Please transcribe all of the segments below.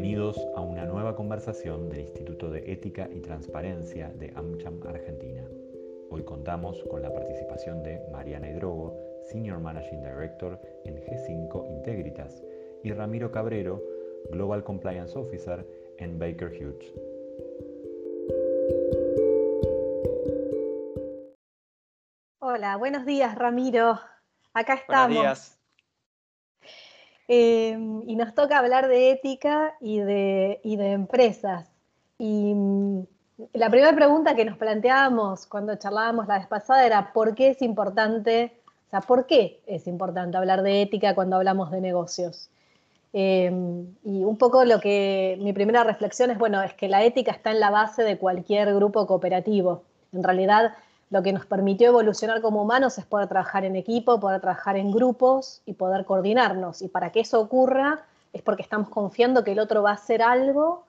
Bienvenidos a una nueva conversación del Instituto de Ética y Transparencia de AmCham Argentina. Hoy contamos con la participación de Mariana Hidrogo, Senior Managing Director en G5 Integritas, y Ramiro Cabrero, Global Compliance Officer en Baker Hughes. Hola, buenos días Ramiro. Acá estamos. Buenos días. Em, y nos toca hablar de ética y de, de empresas. Y mm, la primera pregunta que nos planteábamos cuando charlábamos la vez pasada era ¿por qué es importante, o sea, por qué es importante hablar de ética cuando hablamos de negocios? Em, y un poco lo que mi primera reflexión es, bueno, es que la ética está en la base de cualquier grupo cooperativo. En realidad, lo que nos permitió evolucionar como humanos es poder trabajar en equipo, poder trabajar en grupos y poder coordinarnos. Y para que eso ocurra es porque estamos confiando que el otro va a hacer algo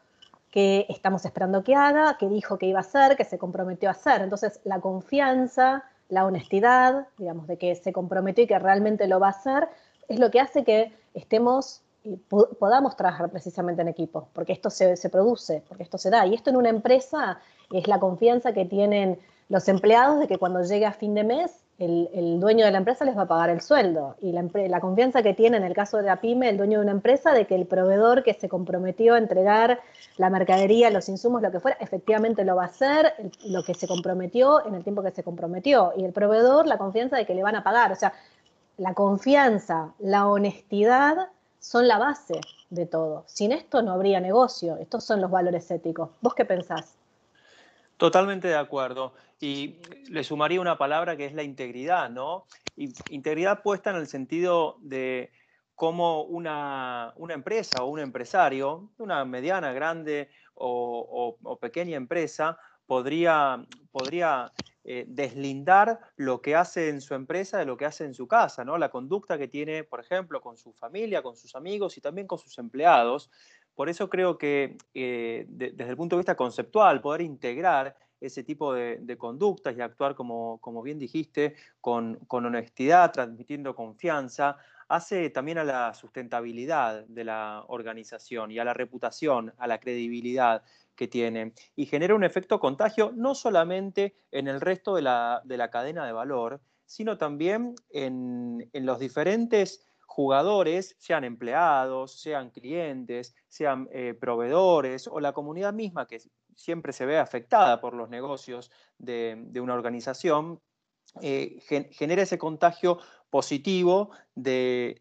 que estamos esperando que haga, que dijo que iba a hacer, que se comprometió a hacer. Entonces, la confianza, la honestidad, digamos, de que se comprometió y que realmente lo va a hacer, es lo que hace que estemos y podamos trabajar precisamente en equipo, porque esto se, se produce, porque esto se da. Y esto en una empresa es la confianza que tienen los empleados de que cuando llegue a fin de mes el, dueño de la empresa les va a pagar el sueldo y la, confianza que tiene en el caso de la pyme el dueño de una empresa de que el proveedor que se comprometió a entregar la mercadería, los insumos, lo que fuera, efectivamente lo va a hacer, lo que se comprometió en el tiempo que se comprometió y el proveedor la confianza de que le van a pagar. O sea, la confianza, la honestidad son la base de todo. Sin esto no habría negocio. Estos son los valores éticos. ¿Vos qué pensás? Totalmente de acuerdo. Y le sumaría una palabra que es la integridad, ¿no? integridad puesta en el sentido de cómo una, empresa o un empresario, una mediana, grande o, pequeña empresa, podría, podría eh, deslindar lo que hace en su empresa de lo que hace en su casa, ¿no? La conducta que tiene, por ejemplo, con su familia, con sus amigos y también con sus empleados. Por eso creo que eh, desde el punto de vista conceptual, poder integrar ese tipo de, conductas y actuar, como, como bien dijiste, con, honestidad, transmitiendo confianza, hace también a la sustentabilidad de la organización y a la reputación, a la credibilidad que tiene. Y genera un efecto contagio no solamente en el resto de la, cadena de valor, sino también en, en los diferentes jugadores, sean empleados, sean clientes, sean eh, proveedores o la comunidad misma que siempre se ve afectada por los negocios de, una organización, eh, genera ese contagio positivo de,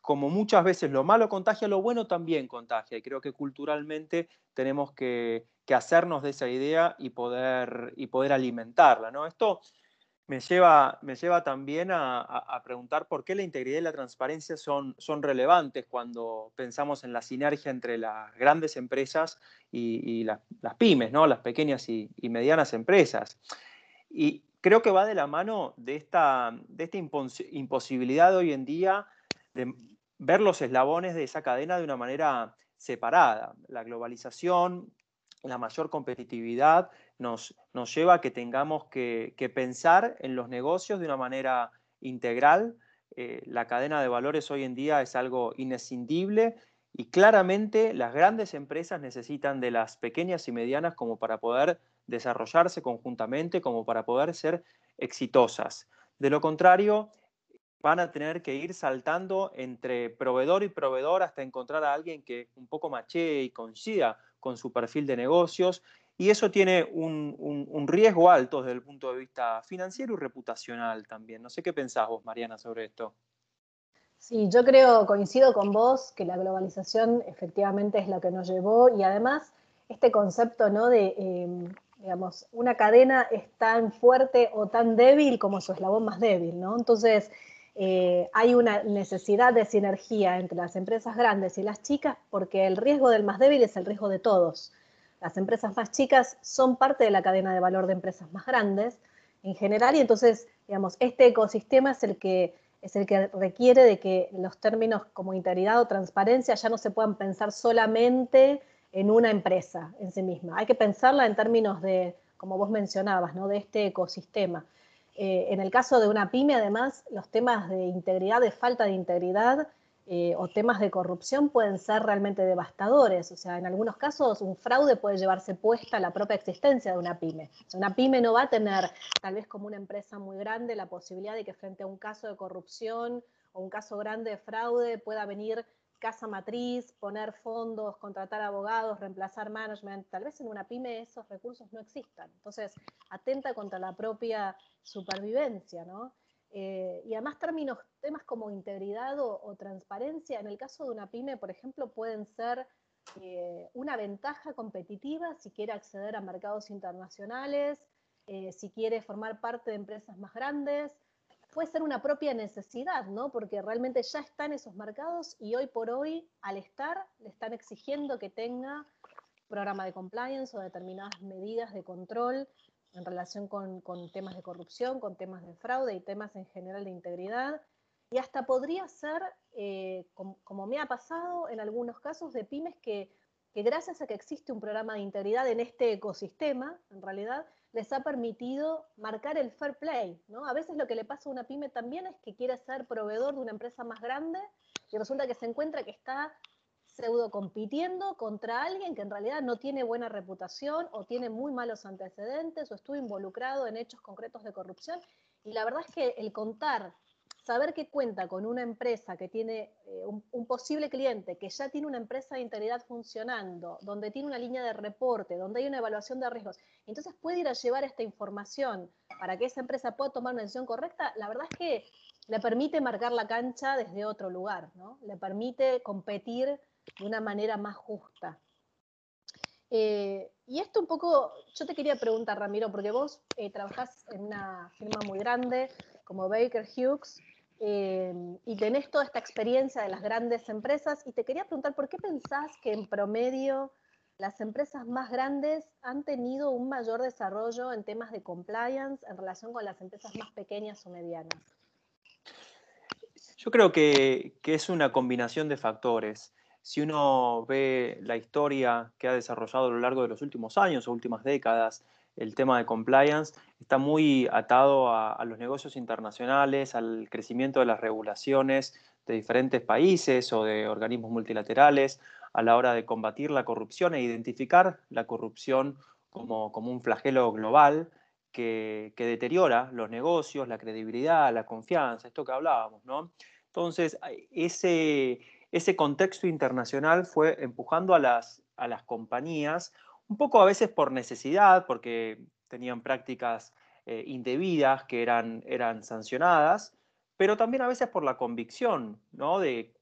como muchas veces lo malo contagia, lo bueno también contagia. Y creo que culturalmente tenemos que, hacernos de esa idea y poder, y poder alimentarla. ¿no? Esto me lleva, me lleva también a, preguntar por qué la integridad y la transparencia son, son relevantes cuando pensamos en la sinergia entre las grandes empresas y, las pymes, ¿no? las pequeñas y, medianas empresas. Y creo que va de la mano de esta, de esta imposibilidad hoy en día de ver los eslabones de esa cadena de una manera separada. La globalización, la mayor competitividad nos, lleva a que tengamos que, pensar en los negocios de una manera integral. Eh, la cadena de valores hoy en día es algo inescindible y claramente las grandes empresas necesitan de las pequeñas y medianas como para poder desarrollarse conjuntamente, como para poder ser exitosas. De lo contrario, van a tener que ir saltando entre proveedor y proveedor hasta encontrar a alguien que un poco machee y coincida con su perfil de negocios y eso tiene un, riesgo alto desde el punto de vista financiero y reputacional también. No sé qué pensás vos, Mariana, sobre esto. Sí, yo creo, coincido con vos, que la globalización efectivamente es lo que nos llevó y además este concepto ¿no? de, em, digamos, una cadena es tan fuerte o tan débil como su eslabón más débil, ¿no? Entonces, eh, hay una necesidad de sinergia entre las empresas grandes y las chicas porque el riesgo del más débil es el riesgo de todos. Las empresas más chicas son parte de la cadena de valor de empresas más grandes en general y entonces, digamos, este ecosistema es el que es el que requiere de que los términos como integridad o transparencia ya no se puedan pensar solamente en una empresa en sí misma. Hay que pensarla en términos de, como vos mencionabas, ¿no? de este ecosistema. Eh, en el caso de una pyme, además, los temas de integridad, de falta de integridad, eh, o temas de corrupción pueden ser realmente devastadores. O sea, en algunos casos un fraude puede llevarse puesta la propia existencia de una pyme. Una pyme no va a tener, tal vez como una empresa muy grande, la posibilidad de que frente a un caso de corrupción o un caso grande de fraude pueda venir casa matriz, poner fondos, contratar abogados, reemplazar management. Tal vez en una pyme esos recursos no existan. Entonces, atenta contra la propia supervivencia, ¿no? Eh, y además términos, temas como integridad o, transparencia, en el caso de una pyme, por ejemplo, pueden ser eh, una ventaja competitiva si quiere acceder a mercados internacionales, eh, si quiere formar parte de empresas más grandes, puede ser una propia necesidad, ¿no? Porque realmente ya está en esos mercados y hoy por hoy, al estar, le están exigiendo que tenga programa de compliance o determinadas medidas de control en relación con, temas de corrupción, con temas de fraude y temas en general de integridad. Y hasta podría ser, eh, como, me ha pasado en algunos casos, de pymes que, gracias a que existe un programa de integridad en este ecosistema, en realidad, les ha permitido marcar el fair play. ¿no? A veces lo que le pasa a una pyme también es que quiere ser proveedor de una empresa más grande y resulta que se encuentra que está pseudo compitiendo contra alguien que en realidad no tiene buena reputación o tiene muy malos antecedentes o estuvo involucrado en hechos concretos de corrupción. Y la verdad es que el contar, saber que cuenta con una empresa que tiene eh, un, posible cliente, que ya tiene una empresa de integridad funcionando, donde tiene una línea de reporte, donde hay una evaluación de riesgos, entonces puede ir a llevar esta información para que esa empresa pueda tomar una decisión correcta, la verdad es que le permite marcar la cancha desde otro lugar, ¿no? le permite competir de una manera más justa. Eh, y esto un poco, yo te quería preguntar, Ramiro, porque vos eh, trabajás en una firma muy grande como Baker Hughes eh, y tenés toda esta experiencia de las grandes empresas y te quería preguntar, ¿por qué pensás que en promedio las empresas más grandes han tenido un mayor desarrollo en temas de compliance en relación con las empresas más pequeñas o medianas? Yo creo que, que es una combinación de factores si uno ve la historia que ha desarrollado a lo largo de los últimos años o últimas décadas, el tema de compliance está muy atado a, los negocios internacionales, al crecimiento de las regulaciones de diferentes países o de organismos multilaterales a la hora de combatir la corrupción e identificar la corrupción como, un flagelo global que, que, deteriora los negocios, la credibilidad, la confianza, esto que hablábamos, ¿no? Entonces, ese, ese contexto internacional fue empujando a las, a las compañías, un poco a veces por necesidad, porque tenían prácticas eh, indebidas que eran, eran sancionadas, pero también a veces por la convicción, ¿no? De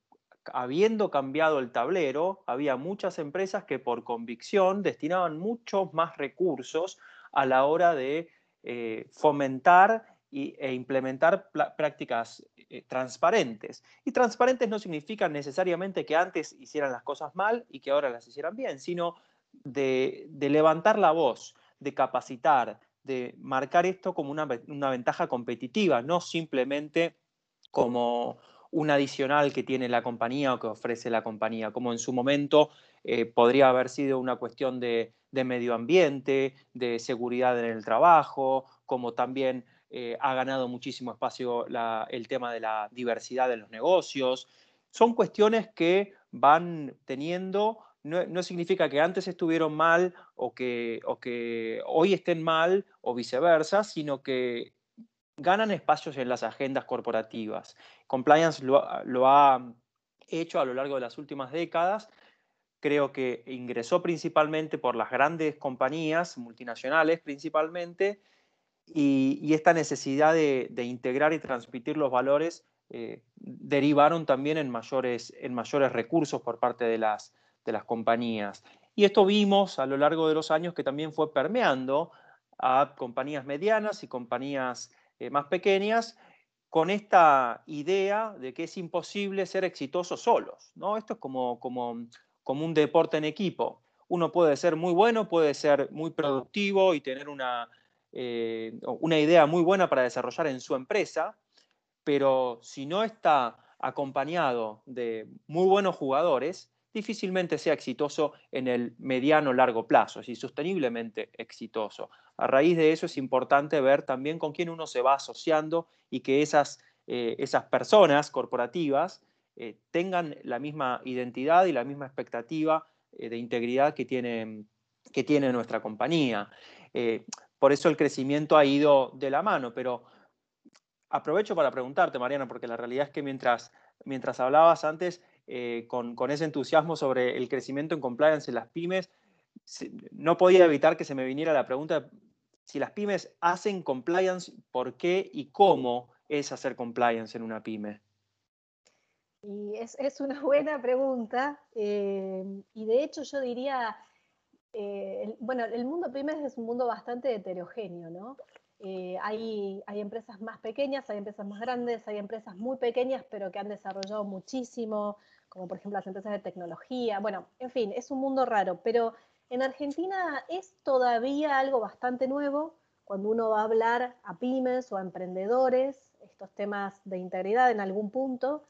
habiendo cambiado el tablero, había muchas empresas que por convicción destinaban muchos más recursos a la hora de eh, fomentar e implementar prácticas eh, transparentes. Y transparentes no significa necesariamente que antes hicieran las cosas mal y que ahora las hicieran bien, sino de, levantar la voz, de capacitar, de marcar esto como una, ventaja competitiva, no simplemente como un adicional que tiene la compañía o que ofrece la compañía, como en su momento eh, podría haber sido una cuestión de, medio ambiente, de seguridad en el trabajo, como también eh, ha ganado muchísimo espacio el tema de la diversidad de los negocios. Son cuestiones que van teniendo, no, significa que antes estuvieron mal o que, o que hoy estén mal o viceversa, sino que ganan espacios en las agendas corporativas. Compliance lo, ha hecho a lo largo de las últimas décadas creo que ingresó principalmente por las grandes compañías multinacionales principalmente y, esta necesidad de, integrar y transmitir los valores eh, derivaron también en mayores, en mayores recursos por parte de las, de las compañías. Y esto vimos a lo largo de los años que también fue permeando a compañías medianas y compañías eh, más pequeñas con esta idea de que es imposible ser exitosos solos. ¿no? Esto es como, como, como un deporte en equipo. Uno puede ser muy bueno, puede ser muy productivo y tener una, eh, una idea muy buena para desarrollar en su empresa, pero si no está acompañado de muy buenos jugadores, difícilmente sea exitoso en el mediano largo plazo, es sosteniblemente exitoso. A raíz de eso es importante ver también con quién uno se va asociando y que esas, eh, esas personas corporativas eh, tengan la misma identidad y la misma expectativa eh, de integridad que tiene, que tiene nuestra compañía. Por eso el crecimiento ha ido de la mano, pero aprovecho para preguntarte, Mariana, porque la realidad es que mientras, mientras hablabas antes con, con, ese entusiasmo sobre el crecimiento en compliance en las pymes, no podía evitar que se me viniera la pregunta si las pymes hacen compliance, ¿por qué y cómo es hacer compliance en una pyme? Y es, una buena pregunta. Eh, y de hecho yo diría, eh, bueno, el mundo pymes es un mundo bastante heterogéneo, ¿no? Eh, hay, empresas más pequeñas, hay empresas más grandes, hay empresas muy pequeñas, pero que han desarrollado muchísimo, como por ejemplo las empresas de tecnología. Bueno, en fin, es un mundo raro, pero en Argentina es todavía algo bastante nuevo cuando uno va a hablar a pymes o a emprendedores, estos temas de integridad en algún punto.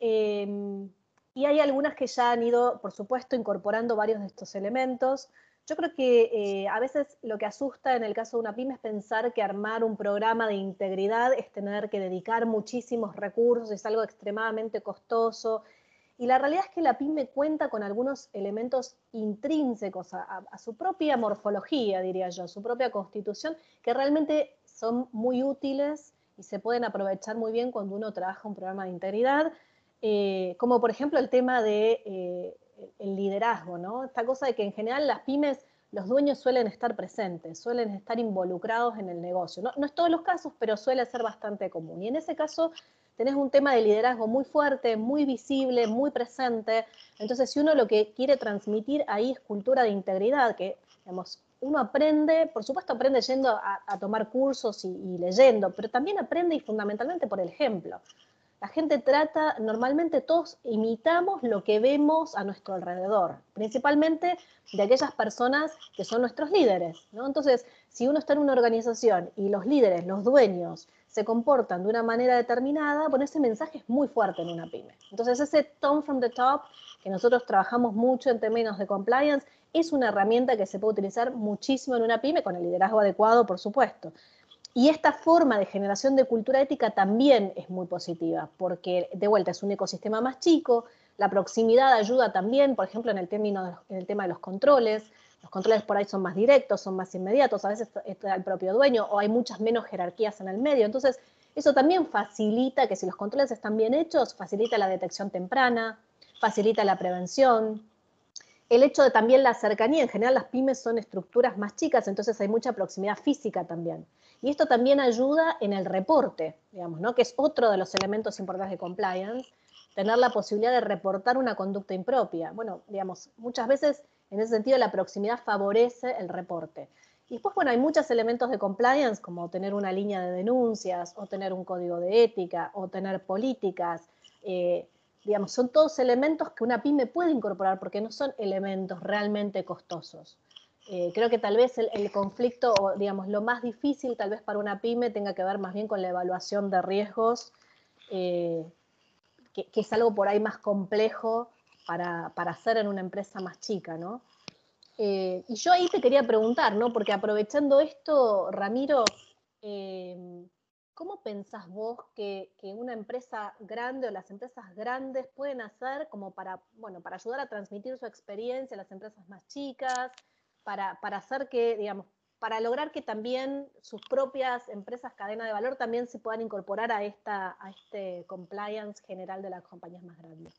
Em, y hay algunas que ya han ido, por supuesto, incorporando varios de estos elementos. Yo creo que eh, a veces lo que asusta en el caso de una pyme es pensar que armar un programa de integridad es tener que dedicar muchísimos recursos, es algo extremadamente costoso, y la realidad es que la pyme cuenta con algunos elementos intrínsecos a, su propia morfología, diría yo, su propia constitución, que realmente son muy útiles y se pueden aprovechar muy bien cuando uno trabaja un programa de integridad, eh, como por ejemplo el tema de, eh, liderazgo, ¿no? Esta cosa de que en general las pymes, los dueños suelen estar presentes, suelen estar involucrados en el negocio. No, no es todos los casos, pero suele ser bastante común. Y en ese caso tenés un tema de liderazgo muy fuerte, muy visible, muy presente. Entonces, si uno lo que quiere transmitir ahí es cultura de integridad, que, digamos, uno aprende, por supuesto aprende yendo a, tomar cursos y, leyendo, pero también aprende y fundamentalmente por el ejemplo. La gente trata, normalmente todos imitamos lo que vemos a nuestro alrededor, principalmente de aquellas personas que son nuestros líderes. Entonces, si uno está en una organización y los líderes, los dueños, se comportan de una manera determinada, bueno, ese mensaje es muy fuerte en una pyme. Entonces, ese tone from the top, que nosotros trabajamos mucho en términos de compliance, es una herramienta que se puede utilizar muchísimo en una pyme, con el liderazgo adecuado, por supuesto. Y esta forma de generación de cultura ética también es muy positiva, porque de vuelta es un ecosistema más chico, la proximidad ayuda también, por ejemplo, en en el tema de los controles, los controles por ahí son más directos, son más inmediatos, a veces está el propio dueño o hay muchas menos jerarquías en el medio. Entonces, eso también facilita que si los controles están bien hechos, facilita la detección temprana, facilita la prevención. El hecho de también la cercanía, en general las pymes son estructuras más chicas, entonces hay mucha proximidad física también. Y esto también ayuda en el reporte, digamos, ¿no? que es otro de los elementos importantes de compliance, tener la posibilidad de reportar una conducta impropia. Bueno, digamos, muchas veces en ese sentido, la proximidad favorece el reporte. Y después, bueno, hay muchos elementos de compliance, como tener una línea de denuncias, o tener un código de ética, o tener políticas. Eh, digamos, son todos elementos que una pyme puede incorporar porque no son elementos realmente costosos. Eh, creo que tal vez el, conflicto, o digamos, lo más difícil tal vez para una pyme tenga que ver más bien con la evaluación de riesgos, eh, que, es algo por ahí más complejo para, hacer en una empresa más chica, ¿no? Eh, y yo ahí te quería preguntar, ¿no? Porque aprovechando esto, Ramiro, em, ¿cómo pensás vos que, una empresa grande o las empresas grandes pueden hacer como para, bueno, para ayudar a transmitir su experiencia a las empresas más chicas, para, para hacer que, digamos, para lograr que también sus propias empresas cadena de valor también se puedan incorporar a, esta, a este compliance general de las compañías más grandes?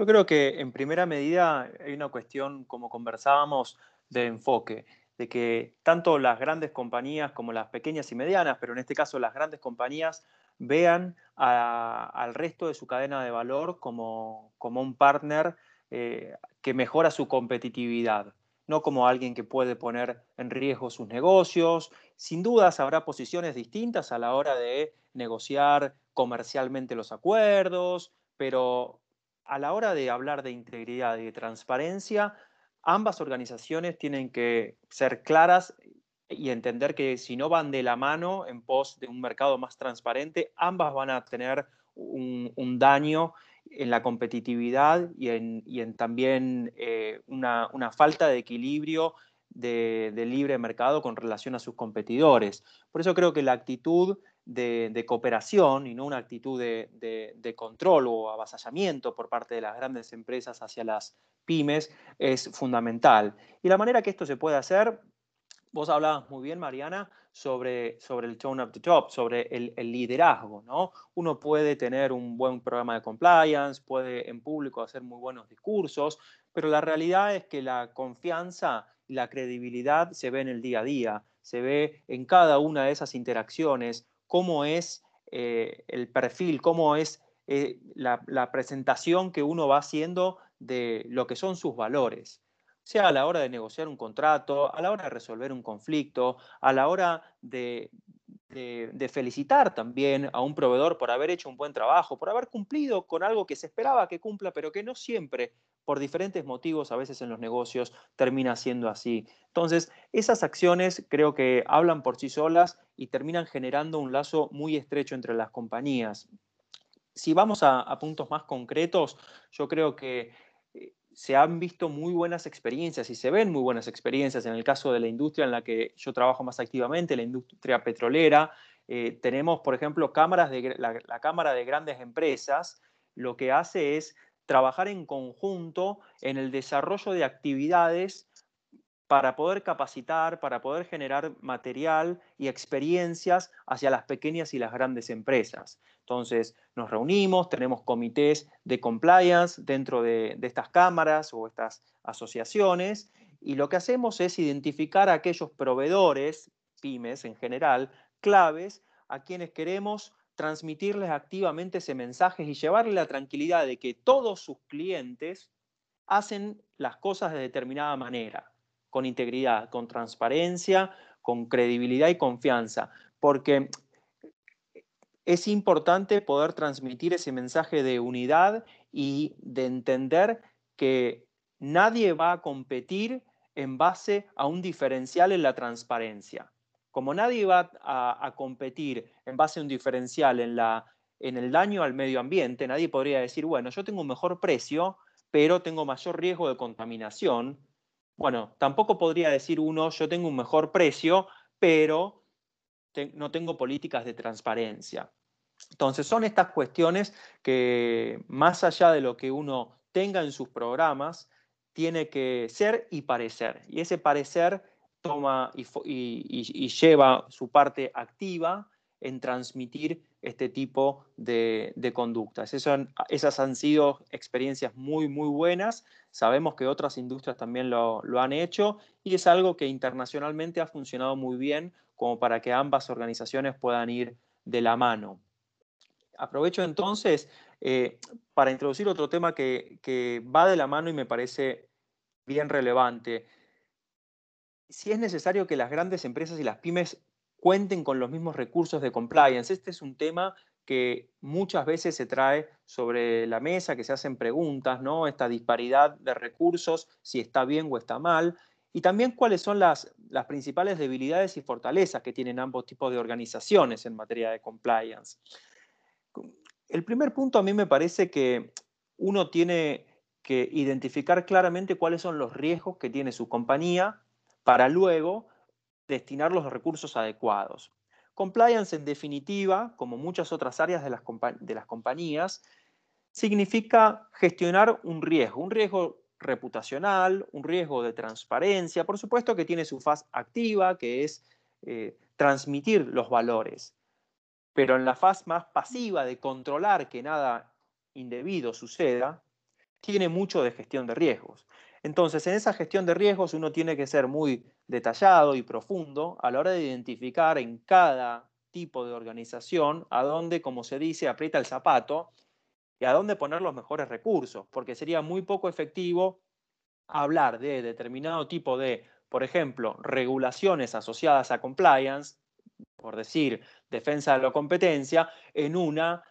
Yo creo que en primera medida hay una cuestión, como conversábamos, de enfoque, de que tanto las grandes compañías como las pequeñas y medianas, pero en este caso las grandes compañías, vean al resto de su cadena de valor como, como un partner eh, que mejora su competitividad, no como alguien que puede poner en riesgo sus negocios. Sin dudas habrá posiciones distintas a la hora de negociar comercialmente los acuerdos, pero a la hora de hablar de integridad y de transparencia, ambas organizaciones tienen que ser claras y entender que si no van de la mano en pos de un mercado más transparente, ambas van a tener un, daño en la competitividad y en, también eh, una, falta de equilibrio de, libre mercado con relación a sus competidores. Por eso creo que la actitud de, cooperación y no una actitud de, control o avasallamiento por parte de las grandes empresas hacia las pymes es fundamental. Y la manera que esto se puede hacer, vos hablabas muy bien, Mariana, sobre, sobre el tone of the top, sobre el, el, liderazgo. ¿no? Uno puede tener un buen programa de compliance, puede en público hacer muy buenos discursos, pero la realidad es que la confianza la credibilidad se ve en el día a día, se ve en cada una de esas interacciones, cómo es eh, el perfil, cómo es eh, la, presentación que uno va haciendo de lo que son sus valores, sea a la hora de negociar un contrato, a la hora de resolver un conflicto, a la hora de, de, felicitar también a un proveedor por haber hecho un buen trabajo, por haber cumplido con algo que se esperaba que cumpla, pero que no siempre, por diferentes motivos, a veces en los negocios, termina siendo así. Entonces, esas acciones creo que hablan por sí solas y terminan generando un lazo muy estrecho entre las compañías. Si vamos a, puntos más concretos, yo creo que eh, se han visto muy buenas experiencias y se ven muy buenas experiencias en el caso de la industria en la que yo trabajo más activamente, la industria petrolera. Eh, tenemos, por ejemplo, cámaras la, Cámara de Grandes Empresas, lo que hace es trabajar en conjunto en el desarrollo de actividades para poder capacitar, para poder generar material y experiencias hacia las pequeñas y las grandes empresas. Entonces, nos reunimos, tenemos comités de compliance dentro de, estas cámaras o estas asociaciones y lo que hacemos es identificar a aquellos proveedores, pymes en general, claves a quienes queremos transmitirles activamente ese mensaje y llevarle la tranquilidad de que todos sus clientes hacen las cosas de determinada manera, con integridad, con transparencia, con credibilidad y confianza. Porque es importante poder transmitir ese mensaje de unidad y de entender que nadie va a competir en base a un diferencial en la transparencia. Como nadie va a, competir en base a un diferencial en, la, en el daño al medio ambiente, nadie podría decir, bueno, yo tengo un mejor precio, pero tengo mayor riesgo de contaminación. Bueno, tampoco podría decir uno, yo tengo un mejor precio, pero no tengo políticas de transparencia. Entonces son estas cuestiones que más allá de lo que uno tenga en sus programas, tiene que ser y parecer. Y ese parecer toma y, lleva su parte activa en transmitir este tipo de, conductas. esas han sido experiencias muy, muy buenas. Sabemos que otras industrias también lo, han hecho y es algo que internacionalmente ha funcionado muy bien como para que ambas organizaciones puedan ir de la mano. Aprovecho entonces eh, para introducir otro tema que, va de la mano y me parece bien relevante. Si es necesario que las grandes empresas y las pymes cuenten con los mismos recursos de compliance, este es un tema que muchas veces se trae sobre la mesa, que se hacen preguntas, ¿no? Esta disparidad de recursos, si está bien o está mal, y también cuáles son las, las principales debilidades y fortalezas que tienen ambos tipos de organizaciones en materia de compliance. El primer punto a mí me parece que uno tiene que identificar claramente cuáles son los riesgos que tiene su compañía para luego destinar los recursos adecuados. Compliance, en definitiva, como muchas otras áreas de las, compañías, significa gestionar un riesgo, un riesgo reputacional, un riesgo de transparencia, por supuesto que tiene su fase activa, que es eh, transmitir los valores, pero en la fase más pasiva de controlar que nada indebido suceda, tiene mucho de gestión de riesgos. Entonces, en esa gestión de riesgos uno tiene que ser muy detallado y profundo a la hora de identificar en cada tipo de organización a dónde, como se dice, aprieta el zapato y a dónde poner los mejores recursos, porque sería muy poco efectivo hablar de determinado tipo de, por ejemplo, regulaciones asociadas a compliance por decir, defensa de la competencia, en una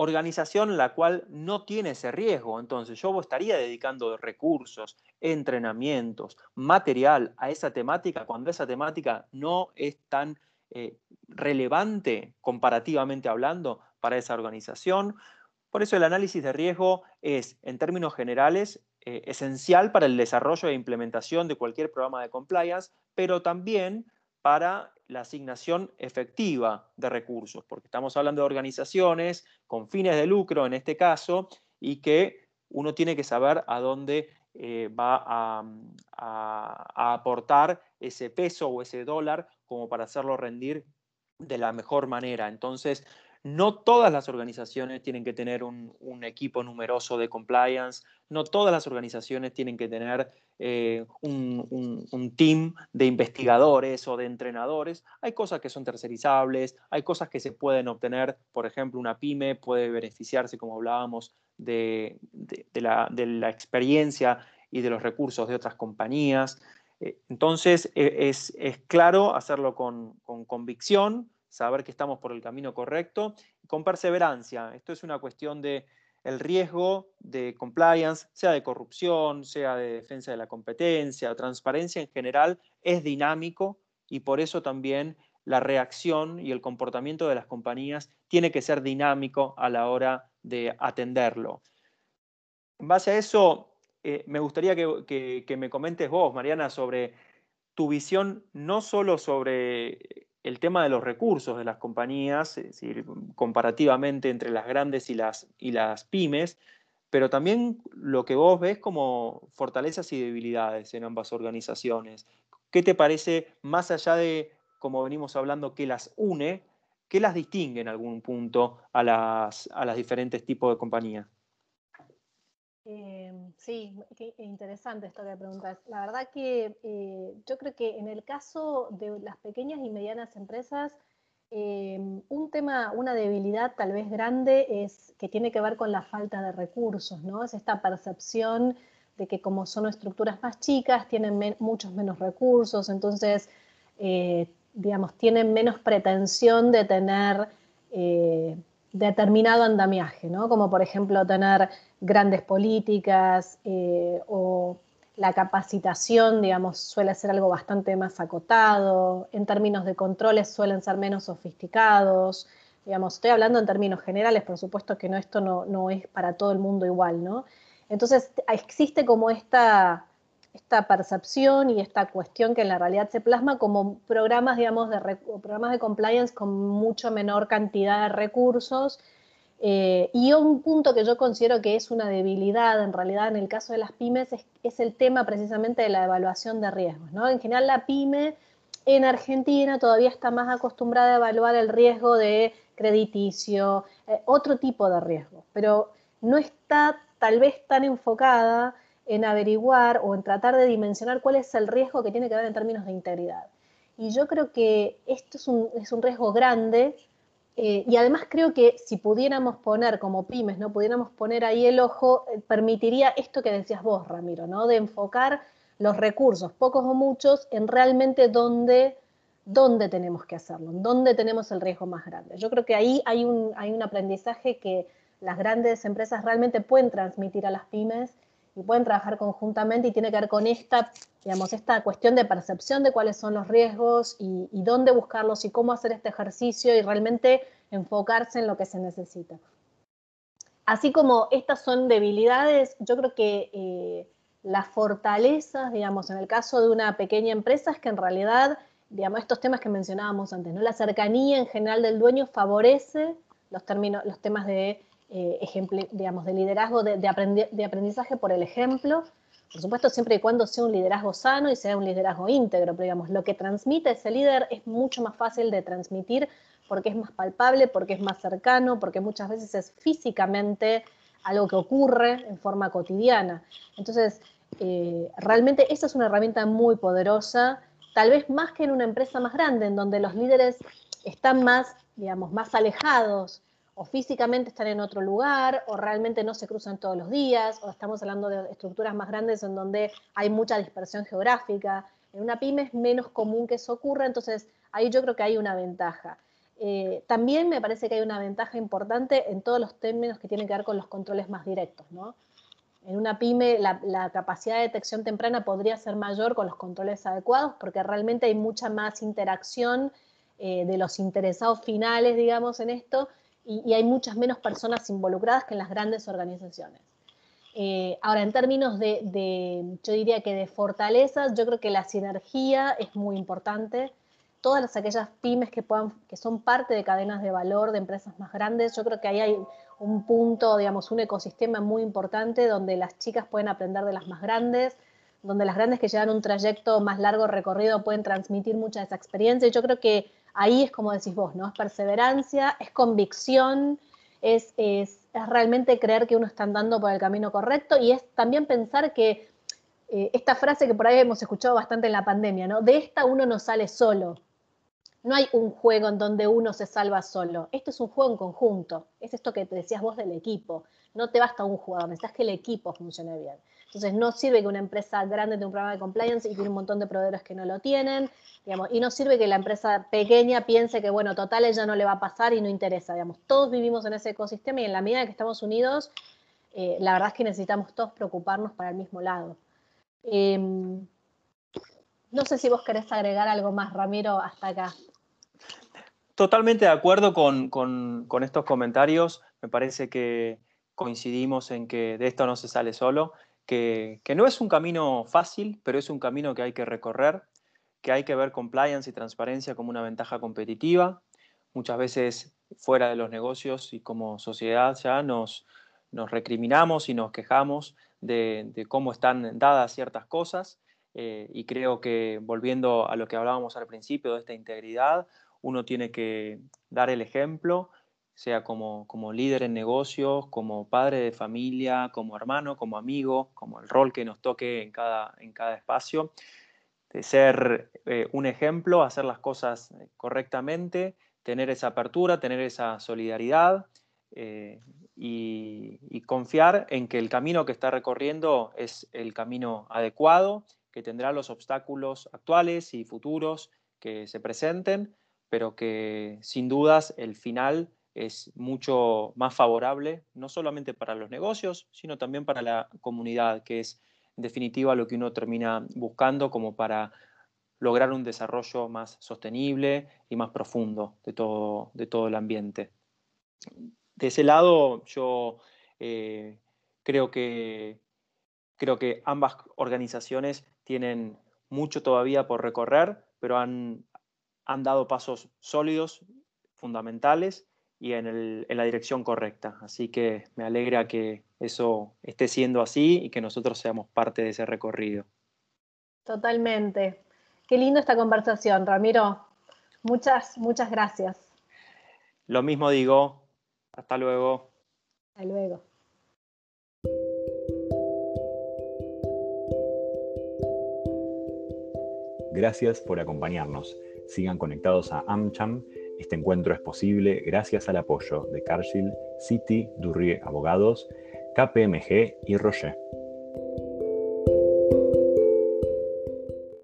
organización la cual no tiene ese riesgo. Entonces yo estaría dedicando recursos, entrenamientos, material a esa temática cuando esa temática no es tan eh, relevante comparativamente hablando para esa organización. Por eso el análisis de riesgo es, en términos generales, eh, esencial para el desarrollo e implementación de cualquier programa de compliance, pero también para la asignación efectiva de recursos, porque estamos hablando de organizaciones con fines de lucro en este caso y que uno tiene que saber a dónde eh, va a, aportar ese peso o ese dólar como para hacerlo rendir de la mejor manera. Entonces, no todas las organizaciones tienen que tener un, equipo numeroso de compliance, no todas las organizaciones tienen que tener eh, un, team de investigadores o de entrenadores. Hay cosas que son tercerizables, hay cosas que se pueden obtener, por ejemplo, una pyme puede beneficiarse, como hablábamos, de, la, experiencia y de los recursos de otras compañías. Eh, entonces, e, es, claro hacerlo con convicción, saber que estamos por el camino correcto, con perseverancia. Esto es una cuestión de el riesgo de compliance, sea de corrupción, sea de defensa de la competencia, transparencia en general, es dinámico y por eso también la reacción y el comportamiento de las compañías tiene que ser dinámico a la hora de atenderlo. En base a eso, eh, me gustaría que, que me comentes vos, Mariana, sobre tu visión no solo sobre el tema de los recursos de las compañías, es decir, comparativamente entre las grandes y las, y las pymes, pero también lo que vos ves como fortalezas y debilidades en ambas organizaciones. ¿Qué te parece, más allá de, como venimos hablando, que las une, qué las distingue en algún punto a las, a las diferentes tipos de compañías? Em, sí, qué interesante esto que preguntas. La verdad que eh, yo creo que en el caso de las pequeñas y medianas empresas, em, un tema, una debilidad tal vez grande es que tiene que ver con la falta de recursos, ¿no? Es esta percepción de que como son estructuras más chicas, tienen muchos menos recursos, entonces, eh, digamos, tienen menos pretensión de tener eh, determinado andamiaje, ¿no? Como por ejemplo tener grandes políticas eh, o la capacitación, digamos, suele ser algo bastante más acotado, en términos de controles suelen ser menos sofisticados, digamos, estoy hablando en términos generales, por supuesto que no, esto no, no es para todo el mundo igual, ¿no? Entonces existe como esta, esta percepción y esta cuestión que en la realidad se plasma como programas, digamos, de, programas de compliance con mucho menor cantidad de recursos eh, y un punto que yo considero que es una debilidad en realidad en el caso de las pymes es, el tema precisamente de la evaluación de riesgos. ¿no? En general la pyme en Argentina todavía está más acostumbrada a evaluar el riesgo de crediticio, eh, otro tipo de riesgo, pero no está tal vez tan enfocada en averiguar o en tratar de dimensionar cuál es el riesgo que tiene que ver en términos de integridad. Y yo creo que esto es un, es un riesgo grande eh, y además creo que si pudiéramos poner como pymes, ¿no? Pudiéramos poner ahí el ojo, eh, permitiría esto que decías vos, Ramiro, ¿no? De enfocar los recursos, pocos o muchos, en realmente dónde, dónde tenemos que hacerlo, dónde tenemos el riesgo más grande. Yo creo que ahí hay un, hay un aprendizaje que las grandes empresas realmente pueden transmitir a las pymes y pueden trabajar conjuntamente y tiene que ver con esta, digamos, esta cuestión de percepción de cuáles son los riesgos y, dónde buscarlos y cómo hacer este ejercicio y realmente enfocarse en lo que se necesita. Así como estas son debilidades, yo creo que eh, las fortalezas, digamos, en el caso de una pequeña empresa es que en realidad, digamos, estos temas que mencionábamos antes, ¿no? La cercanía en general del dueño favorece los, términos, los temas de eh, digamos, de liderazgo, de, de, aprendizaje por el ejemplo, por supuesto siempre y cuando sea un liderazgo sano y sea un liderazgo íntegro, pero digamos, lo que transmite ese líder es mucho más fácil de transmitir porque es más palpable, porque es más cercano, porque muchas veces es físicamente algo que ocurre en forma cotidiana. Entonces, eh, realmente esa es una herramienta muy poderosa, tal vez más que en una empresa más grande, en donde los líderes están más, digamos, más alejados o físicamente están en otro lugar, o realmente no se cruzan todos los días, o estamos hablando de estructuras más grandes en donde hay mucha dispersión geográfica. En una pyme es menos común que eso ocurra, entonces ahí yo creo que hay una ventaja. Eh, también me parece que hay una ventaja importante en todos los términos que tienen que ver con los controles más directos. ¿no? En una pyme la, capacidad de detección temprana podría ser mayor con los controles adecuados porque realmente hay mucha más interacción eh, de los interesados finales, digamos, en esto, y, hay muchas menos personas involucradas que en las grandes organizaciones. Eh, ahora, en términos de, yo diría que de fortalezas, yo creo que la sinergia es muy importante. todas aquellas pymes que, puedan, que son parte de cadenas de valor de empresas más grandes. Yo creo que ahí hay un punto, digamos, un ecosistema muy importante donde las chicas pueden aprender de las más grandes, donde las grandes que llevan un trayecto más largo recorrido pueden transmitir mucha de esa experiencia. Yo creo que ahí es como decís vos, ¿no? Es perseverancia, es convicción, es, es, es realmente creer que uno está andando por el camino correcto y es también pensar que eh, esta frase que por ahí hemos escuchado bastante en la pandemia, ¿no? De esta uno no sale solo. No hay un juego en donde uno se salva solo. Esto es un juego en conjunto. Es esto que te decías vos del equipo. No te basta un jugador, necesitas que el equipo funcione bien. Entonces no sirve que una empresa grande tenga un programa de compliance y tiene un montón de proveedores que no lo tienen, digamos, y no sirve que la empresa pequeña piense que, bueno, total, ella no le va a pasar y no interesa, digamos. Todos vivimos en ese ecosistema y en la medida que estamos unidos, eh, la verdad es que necesitamos todos preocuparnos para el mismo lado. Em, no sé si vos querés agregar algo más, Ramiro, hasta acá. Totalmente de acuerdo con, estos comentarios. Me parece que coincidimos en que de esto no se sale solo, que, no es un camino fácil, pero es un camino que hay que recorrer, que hay que ver compliance y transparencia como una ventaja competitiva. Muchas veces fuera de los negocios y como sociedad ya nos, recriminamos y nos quejamos de, cómo están dadas ciertas cosas. Eh, y creo que volviendo a lo que hablábamos al principio de esta integridad, uno tiene que dar el ejemplo, sea como, como líder en negocios, como padre de familia, como hermano, como amigo, como el rol que nos toque en cada, en cada espacio, de ser eh, un ejemplo, hacer las cosas correctamente, tener esa apertura, tener esa solidaridad eh, y, confiar en que el camino que está recorriendo es el camino adecuado, que tendrá los obstáculos actuales y futuros que se presenten, pero que sin dudas el final es mucho más favorable, no solamente para los negocios, sino también para la comunidad, que es en definitiva lo que uno termina buscando como para lograr un desarrollo más sostenible y más profundo de todo, de todo el ambiente. De ese lado yo eh, creo, que, creo que ambas organizaciones tienen mucho todavía por recorrer, pero han, han dado pasos sólidos, fundamentales y en, la dirección correcta. Así que me alegra que eso esté siendo así y que nosotros seamos parte de ese recorrido. Totalmente. Qué lindo esta conversación, Ramiro. Muchas, muchas gracias. Lo mismo digo, hasta luego. Hasta luego. Gracias por acompañarnos. Sigan conectados a AmCham. Este encuentro es posible gracias al apoyo de Cargill, City, Durrie Abogados, KPMG y Roger.